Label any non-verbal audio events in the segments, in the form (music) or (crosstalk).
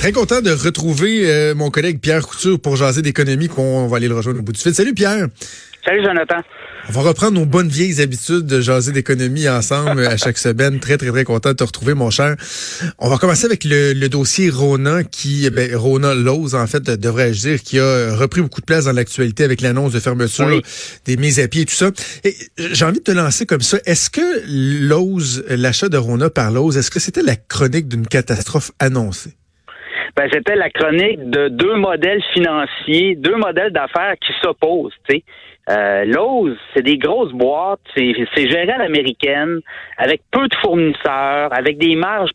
Très content de retrouver euh, mon collègue Pierre Couture pour jaser d'économie qu'on va aller le rejoindre au bout du fil. Salut Pierre. Salut Jonathan. On va reprendre nos bonnes vieilles habitudes de jaser d'économie ensemble à chaque semaine. Très, très, très content de te retrouver, mon cher. On va commencer avec le, dossier Rona, qui, ben, Rona Lowe's, en fait, devrais-je dire, qui a repris beaucoup de place dans l'actualité avec l'annonce de fermeture des mises à pied et tout ça. Et j'ai envie de te lancer comme ça. Est-ce que Lowe's, l'achat de Rona par Lowe's, est-ce que c'était la chronique d'une catastrophe annoncée? Ben, c'était la chronique de deux modèles financiers, deux modèles d'affaires qui s'opposent. Euh, Lowe's, c'est des grosses boîtes, c'est, géré à l'américaine, avec peu de fournisseurs, avec des marges,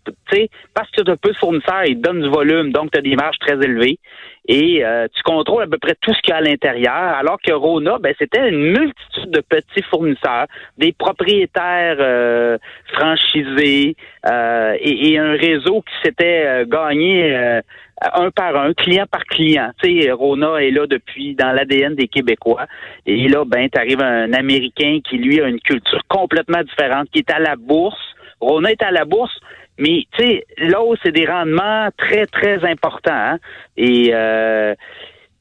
parce que tu as peu de fournisseurs, ils donnent du volume, donc tu as des marges très élevées. Et euh, tu contrôles à peu près tout ce qu'il y a à l'intérieur, alors que Rona, ben, c'était une multitude de petits fournisseurs, des propriétaires euh, franchisés et, et, un réseau qui s'était gagné un par un, client par client. Tu sais, Rona est là depuis dans l'ADN des Québécois. Et là, ben, t'arrives un Américain qui, lui, a une culture complètement différente, qui est à la bourse. Rona est à la bourse, mais tu sais, là, c'est des rendements très, très importants. Hein. Et euh,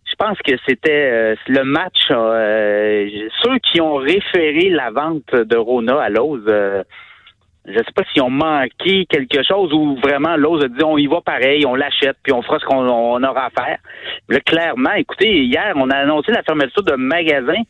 je pense que c'était euh, le match. Euh, ceux qui ont référé la vente de Rona à Lowe's, je sais pas si on manqué quelque chose ou vraiment l'autre a dit on y va pareil, on l'achète puis on fera ce qu'on aura à faire. Là, clairement, écoutez, hier, on a annoncé la fermeture de magasins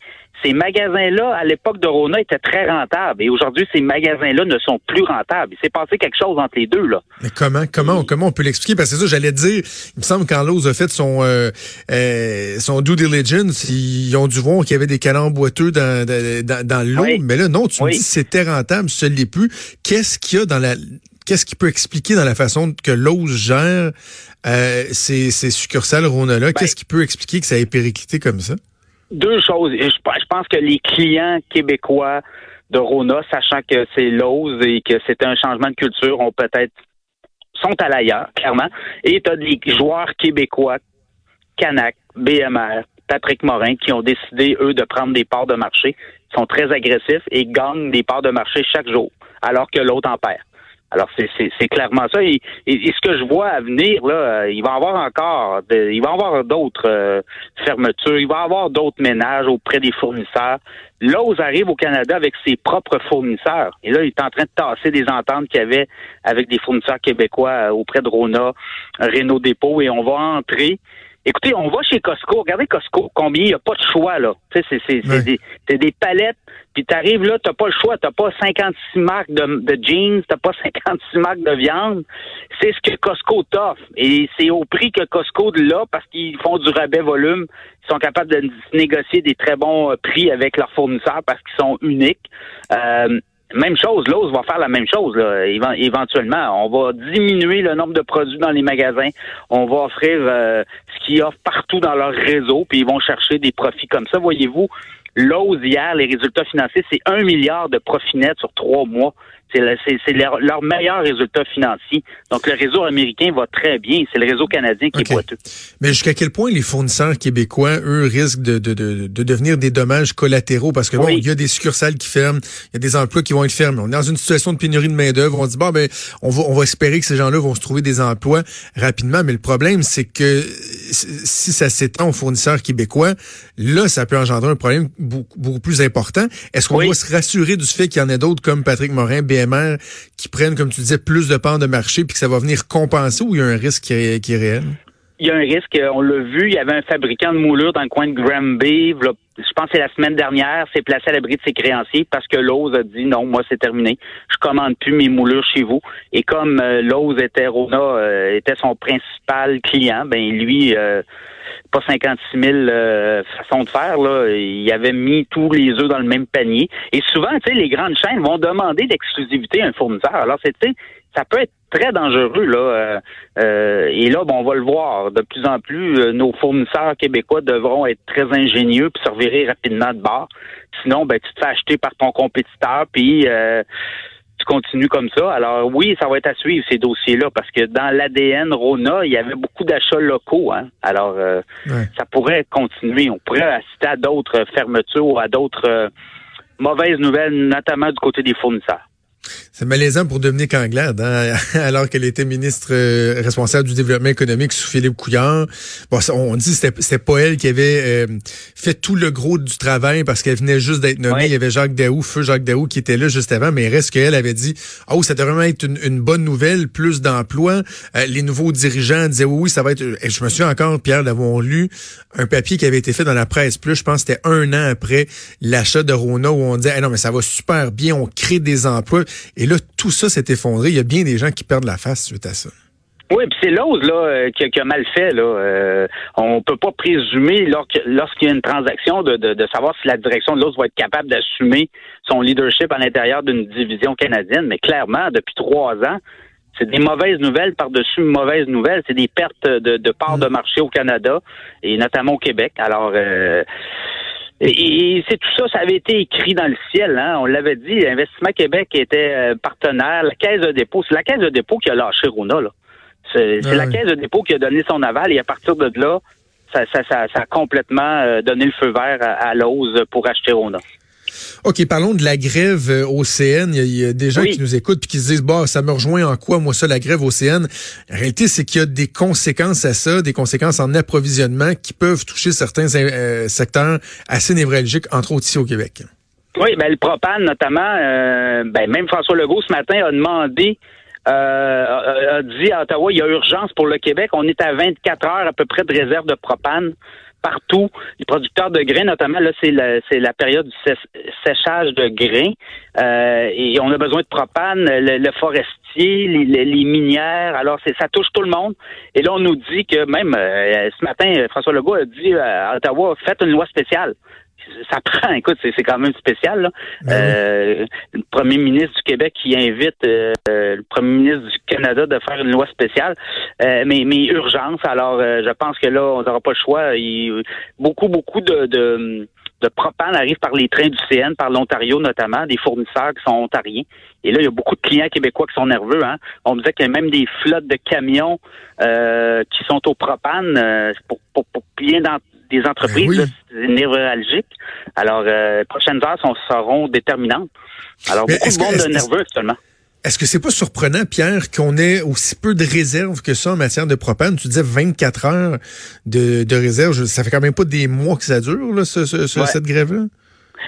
ces magasins-là, à l'époque de Rona, étaient très rentables. Et aujourd'hui, ces magasins-là ne sont plus rentables. Il s'est passé quelque chose entre les deux, là. Mais comment, comment, comment on peut l'expliquer? Parce que c'est ça, j'allais dire, il me semble quand Lowe's a fait son, euh, euh, son due diligence, ils ont dû voir qu'il y avait des canons boiteux dans, dans, dans l'eau. Mais là, non, tu me dis que c'était rentable, ce n'est plus. Qu'est-ce qu'il y a dans la, qu'est-ce qui peut expliquer dans la façon que Lowe's gère euh, ces, ces succursales Rona-là? Ben qu'est-ce qui peut expliquer que ça ait périclité comme ça? Deux choses. Je pense que les clients québécois de Rona, sachant que c'est Lowe's et que c'est un changement de culture, ont peut-être sont à l'ailleurs, clairement. Et tu as des joueurs québécois, Canac, BMR, Patrick Morin, qui ont décidé, eux, de prendre des parts de marché, sont très agressifs et gagnent des parts de marché chaque jour, alors que l'autre en perd. Alors c'est clairement ça. Et, ce que je vois à venir, là, euh, il va y avoir encore, il va y avoir d'autres euh, fermetures, il va y avoir d'autres ménages auprès des fournisseurs. Lowe's arrive au Canada avec ses propres fournisseurs. Et là, il est en train de tasser des ententes qu'il y avait avec des fournisseurs québécois euh, auprès de Rona, Renault Dépôt, et on va entrer Écoutez, on va chez Costco. Regardez Costco, combien il n'y a pas de choix, là. Tu sais, c'est des, des palettes, puis t'arrives là, t'as pas le choix. T'as pas 56 marques de, de jeans, t'as pas (laughs) 56 marques de viande. C'est ce que Costco t'offre. Et c'est au prix que Costco de là, parce qu'ils font du rabais volume, ils sont capables de négocier des très bons euh, prix avec leurs fournisseurs parce qu'ils sont uniques. Euh, même chose, Lowe's va faire la même chose là, éventuellement. On va diminuer le nombre de produits dans les magasins. On va offrir euh, ce qu'ils offrent partout dans leur réseau, puis ils vont chercher des profits comme ça. Voyez-vous, Lowe's hier, les résultats financiers, c'est un milliard de profits nets sur trois mois. C'est leur, leur, meilleur résultat financier. Donc, le réseau américain va très bien. C'est le réseau canadien qui est boiteux. Mais jusqu'à quel point les fournisseurs québécois, eux, risquent de, de, de, de devenir des dommages collatéraux? Parce que bon, il y a des succursales qui ferment, il y a des emplois qui vont être fermés. On est dans une situation de pénurie de main-d'œuvre. On dit, bon, ben, on va, on va espérer que ces gens-là vont se trouver des emplois rapidement. Mais le problème, c'est que si ça s'étend aux fournisseurs québécois, là, ça peut engendrer un problème beaucoup, beaucoup plus important. Est-ce qu'on va se rassurer du fait qu'il y en a d'autres comme Patrick Morin, Qui prennent, comme tu disais, plus de parts de marché puis que ça va venir compenser ou il y a un risque qui est, réel? Il y a un risque, on l'a vu, il y avait un fabricant de moulures dans le coin de Granby, je pense que c'est la semaine dernière, s'est placé à l'abri de ses créanciers parce que Lowe's a dit non, moi c'est terminé, je commande plus mes moulures chez vous. Et comme euh, Lowe's était euh, était son principal client, ben lui euh, pas 56 000 euh, façons de faire. Là. Il avait mis tous les œufs dans le même panier. Et souvent, tu sais, les grandes chaînes vont demander l'exclusivité à un fournisseur. Alors, c'est, ça peut être très dangereux là. et là, bon, on va le voir. De plus en plus, nos fournisseurs québécois devront être très ingénieux puis se revirer rapidement de bord. Sinon, ben tu te fais acheter par ton compétiteur puis tu continues comme ça. Alors oui, ça va être à suivre ces dossiers-là parce que dans l'ADN Rona, il y avait beaucoup d'achats locaux. Hein? Alors euh, ça pourrait continuer. On pourrait assister à d'autres fermetures ou à d'autres euh, mauvaises nouvelles, notamment du côté des fournisseurs. C'est malaisant pour Dominique Anglade, hein, (laughs) alors qu'elle était ministre euh, responsable du développement économique sous Philippe Couillard. Bon, on dit que c'était pas elle qui avait euh, fait tout le gros du travail parce qu'elle venait juste d'être nommée. Il y avait Jacques Daou, feu Jacques Daou, qui était là juste avant, mais il reste qu'elle avait dit « Oh, ça devrait vraiment être une, bonne nouvelle, plus d'emplois. Euh, les nouveaux dirigeants disaient « Oui, oui, ça va être... » Et je me souviens encore, Pierre, d'avoir lu un papier qui avait été fait dans la presse plus, je pense que c'était un an après l'achat de Rona, où on disait non, mais ça va super bien, on crée des emplois. » Et là, tout ça s'est effondré. Il y a bien des gens qui perdent la face suite à ça. Oui, puis c'est l'ose là euh, qui, a mal fait là. Euh, on peut pas présumer lorsqu'il y a une transaction de, de, savoir si la direction de l'ose va être capable d'assumer son leadership à l'intérieur d'une division canadienne. Mais clairement, depuis trois ans, c'est des mauvaises nouvelles par-dessus mauvaises nouvelles. C'est des pertes de, de parts de mm. marché au Canada et notamment au Québec. Alors euh, et, c'est tout ça, ça avait été écrit dans le ciel. Hein? On l'avait dit, Investissement Québec était euh, partenaire. La Caisse de dépôt, c'est la Caisse de dépôt qui a lâché Rona. Là. C'est, ah la Caisse de dépôt qui a donné son aval et à partir de là, ça, ça, ça, a complètement euh, donné le feu vert à, à l'ose pour acheter Rona. OK, parlons de la grève euh, au CN. Il y a, des gens qui nous écoutent et qui se disent, bah, ça me rejoint en quoi, moi, ça, la grève au CN? La réalité, c'est qu'il y a des conséquences à ça, des conséquences en approvisionnement qui peuvent toucher certains euh, secteurs assez névralgiques, entre autres ici au Québec. Oui, ben, le propane, notamment, euh, ben, même François Legault, ce matin, a demandé a dit à Ottawa, il y a urgence pour le Québec. On est à 24 heures à peu près de réserve de propane partout. Les producteurs de grains, notamment, là, c'est la, c'est la période du séchage de grains. Euh, et on a besoin de propane, le, forestier, les, minières. Alors, c'est, ça touche tout le monde. Et là, on nous dit que même euh, ce matin, François Legault a dit à Ottawa, faites une loi spéciale ça (laughs) prend, écoute, c'est quand même spécial. Là. Ben euh, le premier ministre du Québec qui invite euh, le premier ministre du Canada de faire une loi spéciale, euh, mais, mais urgence. Alors, je pense que là, on n'aura pas le choix. Il, beaucoup, beaucoup de, de, de propane arrive par les trains du CN, par l'Ontario notamment, des fournisseurs qui sont ontariens. Et là, il y a beaucoup de clients québécois qui sont nerveux. Hein. On me disait qu'il y a même des flottes de camions qui sont au propane pour, pour, pour bien dans, des entreprises ben névralgiques. Alors, euh, prochaines heures sont, seront déterminantes. Alors, beaucoup de monde nerveux actuellement. Est-ce que c'est pas surprenant, Pierre, qu'on ait aussi peu de réserves que ça en matière de propane? Tu disais 24 heures de, de réserve. Ça fait quand même pas des mois que ça dure, là, cette grève-là?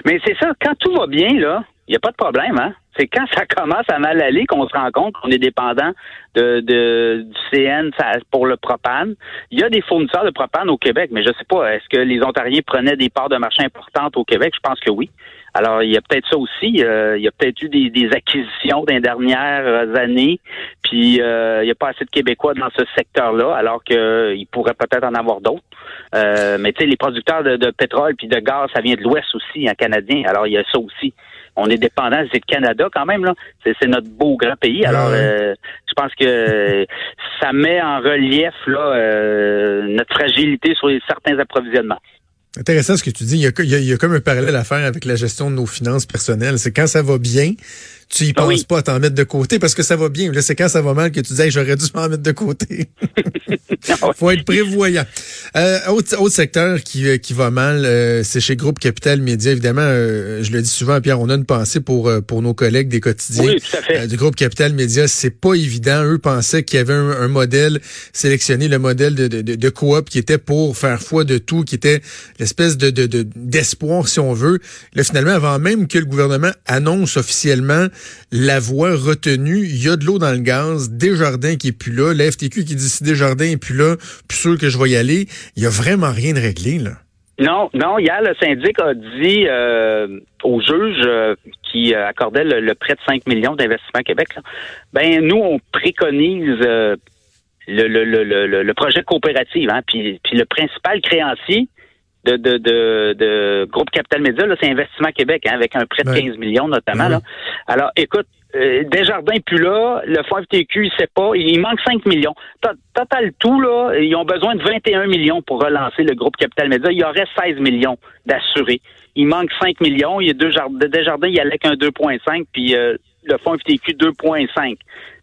Mais c'est ça. Quand tout va bien, là, il n'y a pas de problème, hein? C'est quand ça commence à mal aller qu'on se rend compte qu'on est dépendant de, de, du CN pour le propane. Il y a des fournisseurs de propane au Québec, mais je sais pas, est-ce que les Ontariens prenaient des parts de marché importantes au Québec? Je pense que oui. Alors, il y a peut-être ça aussi. Euh, il y a peut-être eu des, acquisitions dans les dernières années, puis euh, il n'y a pas assez de Québécois dans ce secteur-là, alors qu'il pourrait peut-être en avoir d'autres. Euh, mais tu sais, les producteurs de, de pétrole puis de gaz, ça vient de l'Ouest aussi, en canadien. Alors, il y a ça aussi on est dépendant, c'est le Canada quand même, là. C'est notre beau grand pays. Alors, euh, je pense que (laughs) ça met en relief là, euh, notre fragilité sur certains approvisionnements. Intéressant ce que tu dis. Il y, a, il y a comme un parallèle à faire avec la gestion de nos finances personnelles. C'est quand ça va bien, tu y ah penses pas à t'en mettre de côté parce que ça va bien. Là, c'est quand ça va mal que tu dis j'aurais dû m'en mettre de côté. (laughs) Ah Faut être prévoyant. Euh, autre, autre secteur qui, euh, qui va mal, euh, c'est chez Groupe Capital Média. Évidemment, euh, je le dis souvent, Pierre, on a une pensée pour pour nos collègues des quotidiens oui, tout à fait. du Groupe Capital Média. C'est pas évident. Eux pensaient qu'il y avait un, modèle sélectionné, le modèle de, de, de, coop qui était pour faire foi de tout, qui était l'espèce de d'espoir, si on veut. Là, finalement, avant même que le gouvernement annonce officiellement la voie retenue, il y a de l'eau dans le gaz, Desjardins qui est plus là, la FTQ qui dit si Desjardins est plus là, plus sûr que je vais y aller, il y a vraiment rien de réglé, là. Non, non, hier, le syndic a dit euh, au juge euh, qui accordait le, prêt de 5 millions d'investissement Québec, ben nous, on préconise euh, le, projet coopératif, hein, puis le principal créancier, de, de, de, de Groupe Capital Média, c'est Investissement Québec, hein, avec un prêt de 15 millions notamment. Là. Alors, écoute, euh, Desjardins n'est plus là, le fonds FTQ, il sait pas, il manque 5 millions. Total tout, là, ils ont besoin de 21 millions pour relancer le groupe Capital Média. Il y aurait 16 millions d'assurés. Il manque 5 millions. Il y a deux Desjardins, il y allait qu'un 2,5, puis euh, le fonds FTQ 2,5.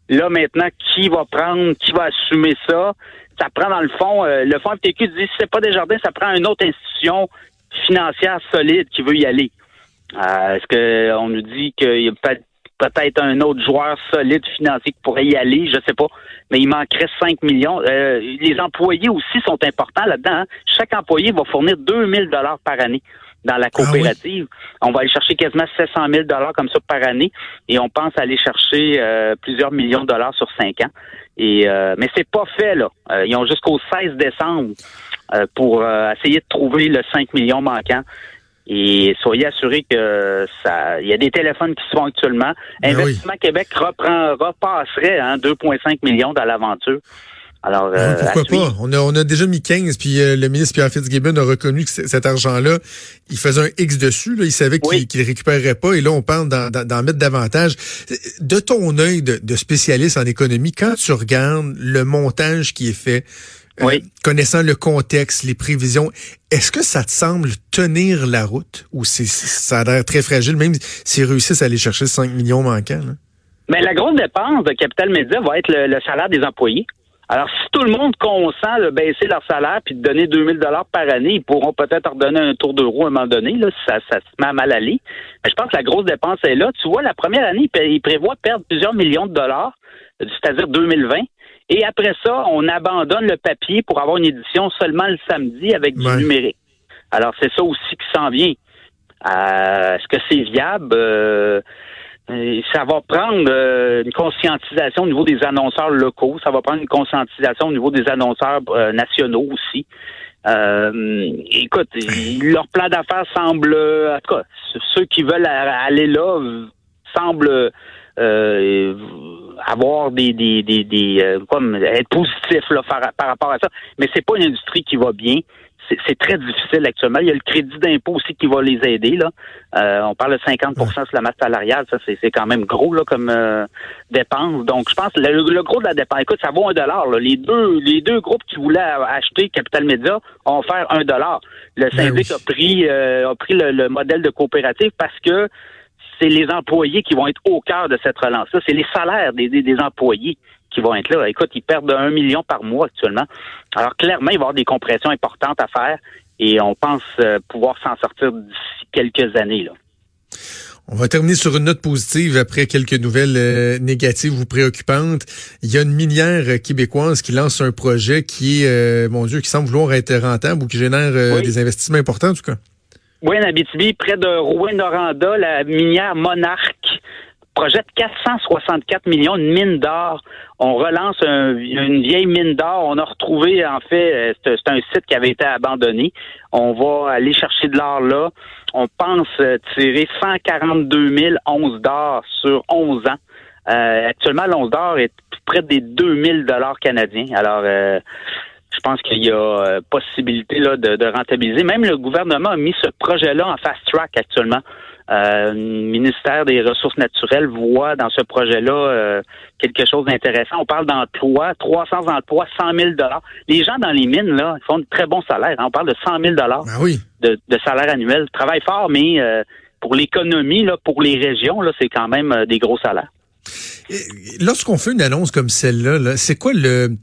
Là, maintenant, qui va prendre, qui va assumer ça? Ça prend, dans le fond, euh, le fonds FTQ dit, si c'est pas Desjardins, ça prend une autre institution financière solide qui veut y aller. Est-ce qu'on nous dit qu'il y a peut-être un autre joueur solide financier qui pourrait y aller, je sais pas, mais il manquerait 5 millions. Euh, les employés aussi sont importants là-dedans. Hein. Chaque employé va fournir 2000 dollars par année dans la ah coopérative. On va aller chercher quasiment 700 000 dollars comme ça par année et on pense aller chercher euh, plusieurs millions de dollars sur cinq ans. Et euh, mais c'est pas fait là. Euh, ils ont jusqu'au 16 décembre pour essayer de trouver le 5 millions manquant. Et soyez assurés que ça, il y a des téléphones qui se font actuellement. Ben Investissement Québec reprend, repasserait hein, 2,5 millions dans l'aventure. Alors, euh, pourquoi pas? On a, on a déjà mis 15, puis euh, le ministre Pierre Fitzgibbon a reconnu que cet argent-là, il faisait un X dessus. Là, il savait qu'il ne récupérerait pas. Et là, on parle d'en mettre davantage. De ton œil de, de, spécialiste en économie, quand tu regardes le montage qui est fait, euh, oui. connaissant le contexte, les prévisions, est-ce que ça te semble tenir la route? Ou ça a l'air très fragile, même s'ils réussissent à aller chercher 5 millions manquants? Mais la grosse dépense de Capital Média va être le, salaire des employés. Alors, si tout le monde consent de baisser leur salaire puis de donner 2000 dollars par année, ils pourront peut-être redonner un tour d'euro à un moment donné, là, ça, ça se met à mal aller. Mais je pense que la grosse dépense est là. Tu vois, la première année, ils prévoient perdre plusieurs millions de dollars, c'est-à-dire 2020. Et après ça, on abandonne le papier pour avoir une édition seulement le samedi avec du numérique. Alors, c'est ça aussi qui s'en vient. Euh, est-ce que c'est viable? Euh, ça va prendre euh, une conscientisation au niveau des annonceurs locaux, ça va prendre une conscientisation au niveau des annonceurs nationaux aussi. écoute, (laughs) leur plan d'affaires semble, en tout cas, ceux qui veulent aller là semblent avoir des des des, des euh, comme être positif là, par, par, rapport à ça. Mais c'est pas une industrie qui va bien. C'est très difficile actuellement. Il y a le crédit d'impôt aussi qui va les aider. Là. Euh, on parle de 50% sur la masse salariale. Ça, c'est quand même gros là, comme euh, dépense. Donc, je pense que le, gros de la dépense, écoute, ça vaut un dollar. Les deux les deux groupes qui voulaient acheter Capital Média ont offert un dollar. Le ben syndic a pris a pris le, le modèle de coopérative parce que c'est les employés qui vont être au cœur de cette relance-là. C'est les salaires des, des, employés qui vont être là. Écoute, ils perdent un million par mois actuellement. Alors clairement, il va y avoir des compressions importantes à faire et on pense euh, pouvoir s'en sortir d'ici quelques années. Là. On va terminer sur une note positive après quelques nouvelles euh, négatives ou préoccupantes. Il y a une minière québécoise qui lance un projet qui est, euh, mon Dieu, qui semble vouloir être rentable ou qui génère des investissements importants en tout cas. Oui, en Abitibi, près de Rouen-Noranda, la minière Monarque projette 464 millions de mines d'or. On relance une vieille mine d'or. On a retrouvé, en fait, euh, c'est un site qui avait été abandonné. On va aller chercher de l'or là. On pense euh, tirer 142 000 onces d'or sur 11 ans. Euh, actuellement, l'once d'or est près des 2000 dollars canadiens. Alors, je pense qu'il y a possibilité là, de, rentabiliser. Même le gouvernement a mis ce projet-là en fast track actuellement. Euh, le ministère des Ressources naturelles voit dans ce projet-là euh, quelque chose d'intéressant. On parle d'emplois, 300 emplois, 100 000 dollars. Les gens dans les mines là font de très bons salaires. Hein. On parle de 100 000 dollars ben de, de, salaire annuel. Travail fort, mais pour l'économie, là, pour les régions, là, c'est quand même des gros salaires. Lorsqu'on fait une annonce comme celle-là, -là, c'est quoi le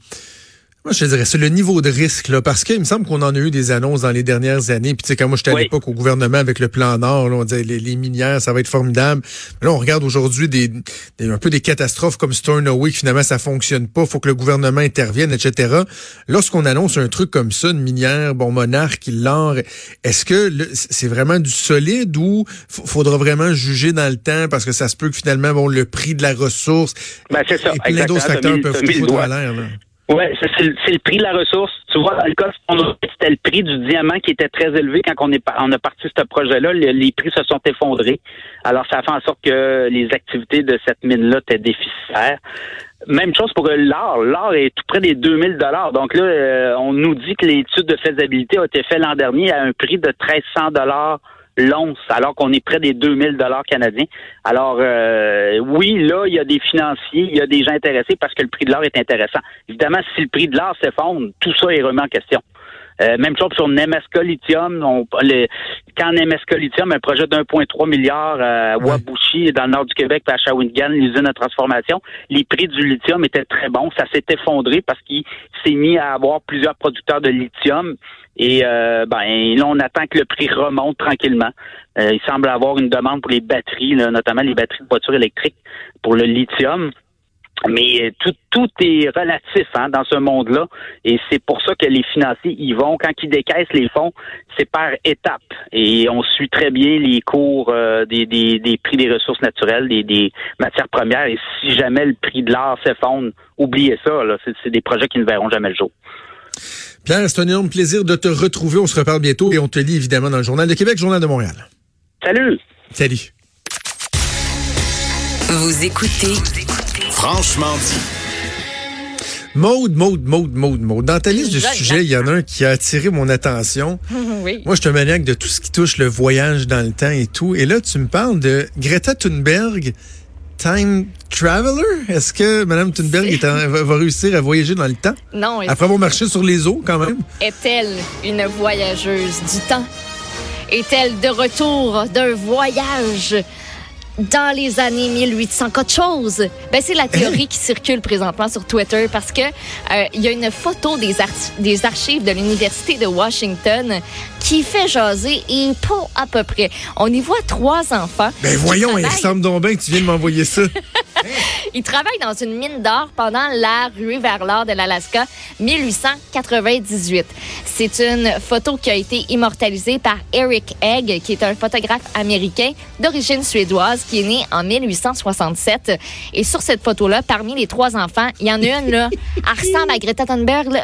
moi, je dirais, c'est le niveau de risque, là, parce qu'il me semble qu'on en a eu des annonces dans les dernières années. Puis, tu sais, quand moi, j'étais à l'époque au gouvernement avec le plan Nord, là, on disait les, minières, ça va être formidable. Mais là, on regarde aujourd'hui des, un peu des catastrophes comme Stornoway, que finalement, ça fonctionne pas, faut que le gouvernement intervienne, etc. Lorsqu'on annonce un truc comme ça, une minière, bon, monarque, l'or, est-ce que c'est vraiment du solide ou faudra vraiment juger dans le temps parce que ça se peut que finalement, bon, le prix de la ressource ben, c'est ça. et plein d'autres facteurs peuvent foutre à l'air, là. Oui, c'est le prix de la ressource. Tu vois, dans le cas, c'était le prix du diamant qui était très élevé quand on, est, on a parti ce projet-là. Les, prix se sont effondrés. Alors, ça a fait en sorte que les activités de cette mine-là étaient déficitaires. Même chose pour l'or. L'or est tout près des 2000 dollars. Donc là, euh, on nous dit que l'étude de faisabilité a été faite l'an dernier à un prix de 1300 dollars l'once, alors qu'on est près des 2000 dollars canadiens. Alors, euh, oui, là, il y a des financiers, il y a des gens intéressés parce que le prix de l'or est intéressant. Évidemment, si le prix de l'or s'effondre, tout ça est remis en question. Euh, même chose sur Nemesca Lithium. On, quand Nemesca Lithium, un projet d'1,3 milliard à Wabushi, dans le nord du Québec, à Shawinigan, l'usine de transformation, les prix du lithium étaient très bons. Ça s'est effondré parce qu'il s'est mis à avoir plusieurs producteurs de lithium. Et euh, ben là, on attend que le prix remonte tranquillement. Euh, il semble avoir une demande pour les batteries, notamment les batteries de voitures électriques pour le lithium. Mais euh, tout, tout est relatif hein, dans ce monde-là. Et c'est pour ça que les financiers y vont. Quand ils décaissent les fonds, c'est par étapes. Et on suit très bien les cours euh, des, des, des, prix des ressources naturelles, des, des, matières premières. Et si jamais le prix de l'or s'effondre, oubliez ça. C'est des projets qui ne verront jamais le jour. Pierre, c'est un énorme plaisir de te retrouver. On se reparle bientôt et on te lit évidemment dans le Journal de Québec, Journal de Montréal. Salut. Salut. Vous écoutez Franchement dit. Maude, Maude, Maude, Maude, Maude. Dans ta liste de sujets, il y en a un qui a attiré mon attention. (laughs) oui. Moi, je suis un maniaque de tout ce qui touche le voyage dans le temps et tout. Et là, tu me parles de Greta Thunberg, time traveler. Est-ce que Mme Thunberg va, réussir à voyager dans le temps? Non. Après avoir marché sur les eaux, quand même. Est-elle une voyageuse du temps? Est-elle de retour d'un voyage dans les années 1800 quelque chose. Ben, c'est la théorie qui circule présentement sur Twitter parce que euh, il y a une photo des, des archives de l'université de Washington qui fait jaser et pas à peu près. On y voit trois enfants. Ben voyons, il ressemble donc bien que tu viens de m'envoyer ça. (laughs) Ils travaillent dans une mine d'or pendant la ruée vers l'or de l'Alaska 1898. C'est une photo qui a été immortalisée par Eric Egg, qui est un photographe américain d'origine suédoise qui est né en 1867. Et sur cette photo-là, parmi les trois enfants, il y en a une, là, elle ressemble à Greta Thunberg.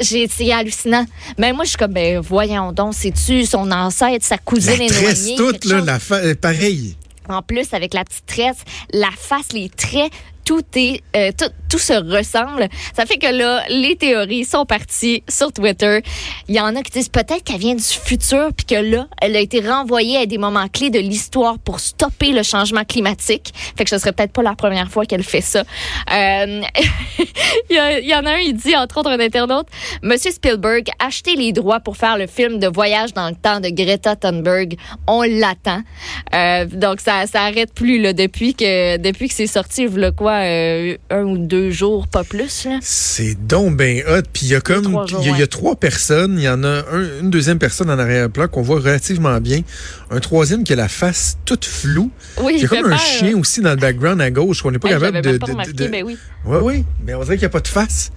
J'ai essayé hallucinant. Mais moi, je suis comme, ben, voyons donc, c'est-tu son ancêtre, sa cousine éloignée? toute, là, la euh, pareil. En plus, avec la petite tresse, la face, les traits, tout est euh, tout, tout, se ressemble. Ça fait que là, les théories sont parties sur Twitter. Il y en a qui disent peut-être qu'elle vient du futur puis que là, elle a été renvoyée à des moments clés de l'histoire pour stopper le changement climatique. Fait que ce serait peut-être pas la première fois qu'elle fait ça. Euh, (laughs) il, y, en a un, il dit entre autres un internaute, Monsieur Spielberg, achetez les droits pour faire le film de voyage dans le temps de Greta Thunberg. On l'attend. Euh, donc ça, ça arrête plus là depuis que depuis que c'est sorti. Voilà quoi euh, un ou deux jours, pas plus. C'est donc bien hot. Puis il y a comme il y, a trois personnes. Il y en a une deuxième personne en arrière-plan qu'on voit relativement bien. Un troisième qui a la face toute floue. Oui, il y a comme un chien aussi dans le background à gauche qu'on n'est pas capable de. Pas ben oui. Oui, oui. Mais on dirait qu'il n'y a pas de face.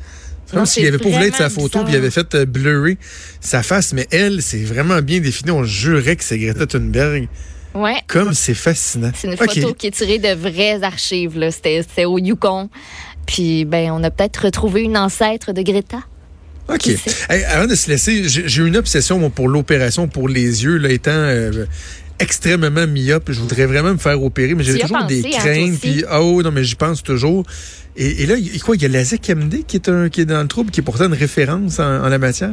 C'est comme s'il avait pas voulu être sa photo puis il avait fait euh, blurrer sa face. Mais elle, c'est vraiment bien défini. On jurait que c'est Greta Thunberg. Ouais. Comme c'est fascinant. C'est une photo qui est tirée de vraies archives. C'était au Yukon. Puis, ben, on a peut-être retrouvé une ancêtre de Greta. OK. avant de se laisser, j'ai eu une obsession pour l'opération pour les yeux, là, étant euh, extrêmement myope. Je voudrais vraiment me faire opérer, mais j'ai toujours des hein, craintes. Puis, oh non, mais j'y pense toujours. Et, là, il, quoi, il y a Lazek MD qui est, un, qui est dans le trouble, qui est pourtant une référence en, la matière.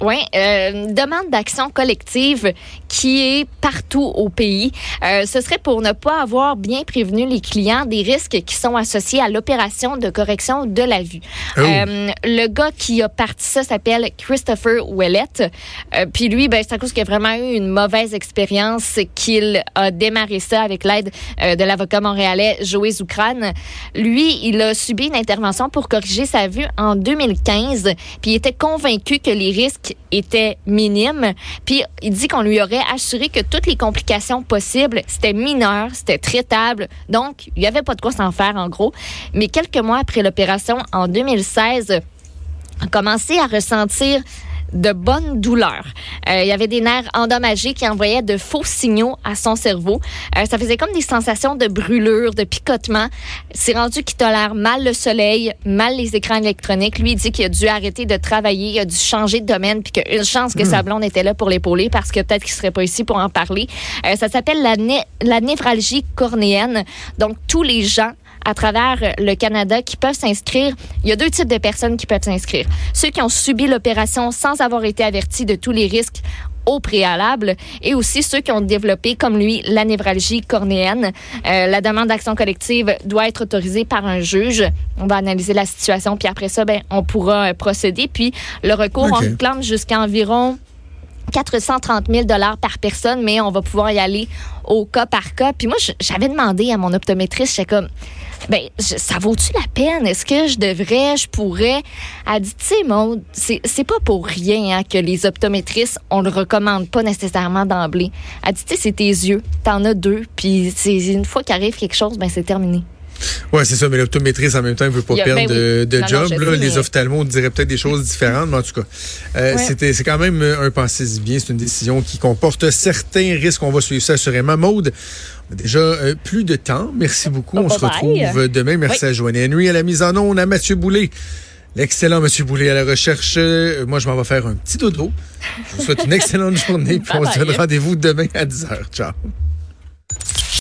Oui, euh, demande d'action collective qui est partout au pays. Euh, ce serait pour ne pas avoir bien prévenu les clients des risques qui sont associés à l'opération de correction de la vue. Oh. Euh, le gars qui a parti ça s'appelle Christopher Ouellette. Euh, puis lui, ben, c'est à cause qu'il a vraiment eu une mauvaise expérience qu'il a démarré ça avec l'aide de l'avocat montréalais Joël Zoukran. Lui, il a subi une intervention pour corriger sa vue en 2015, puis il était convaincu que les risques étaient minimes, puis il dit qu'on lui aurait assuré que toutes les complications possibles, c'était mineur, c'était traitable, donc il n'y avait pas de quoi s'en faire en gros. Mais quelques mois après l'opération, en 2016, a commencé à ressentir de bonnes douleurs. Euh, il y avait des nerfs endommagés qui envoyaient de faux signaux à son cerveau. Euh, ça faisait comme des sensations de brûlure, de picotement. C'est rendu qu'il tolère mal le soleil, mal les écrans électroniques. Lui, il dit qu'il a dû arrêter de travailler, il a dû changer de domaine, puis qu'une chance que hmm. sa blonde était là pour l'épauler parce que peut-être qu'il serait pas ici pour en parler. Euh, ça s'appelle la, la névralgie cornéenne. Donc, tous les gens à travers le Canada qui peuvent s'inscrire. Il y a deux types de personnes qui peuvent s'inscrire. Ceux qui ont subi l'opération sans avoir été avertis de tous les risques au préalable et aussi ceux qui ont développé, comme lui, la névralgie cornéenne. Euh, la demande d'action collective doit être autorisée par un juge. On va analyser la situation, puis après ça, ben, on pourra euh, procéder. Puis le recours, on réclame jusqu'à environ 430 000 dollars par personne, mais on va pouvoir y aller au cas par cas. Puis moi, j'avais demandé à mon optométriste, j'étais comme, ben, ça vaut-tu la peine? Est-ce que je devrais, je pourrais? Elle dit, tu sais, Maud, c'est pas pour rien hein, que les optométristes, on le recommande pas nécessairement d'emblée. Elle dit, tu sais, c'est tes yeux, t'en as deux, puis une fois qu'arrive quelque chose, ben c'est terminé. Oui, c'est ça, mais l'optométriste en même temps ne veut pas perdre ben de, job. Les ophtalmos diraient peut-être des choses différentes, mais en tout cas, euh, c'est quand même un pensée bien. C'est une décision qui comporte certains risques. On va suivre ça assurément. Maude, on a déjà euh, plus de temps. Merci beaucoup. on se retrouve demain. Merci à Joanne Henry à la mise en onde, à Mathieu Boulay. L'excellent Mathieu Boulay à la recherche. Euh, moi, je m'en vais faire un petit dodo. Je vous souhaite une (laughs) excellente journée. Puis on se donne rendez-vous demain à 10h. Ciao.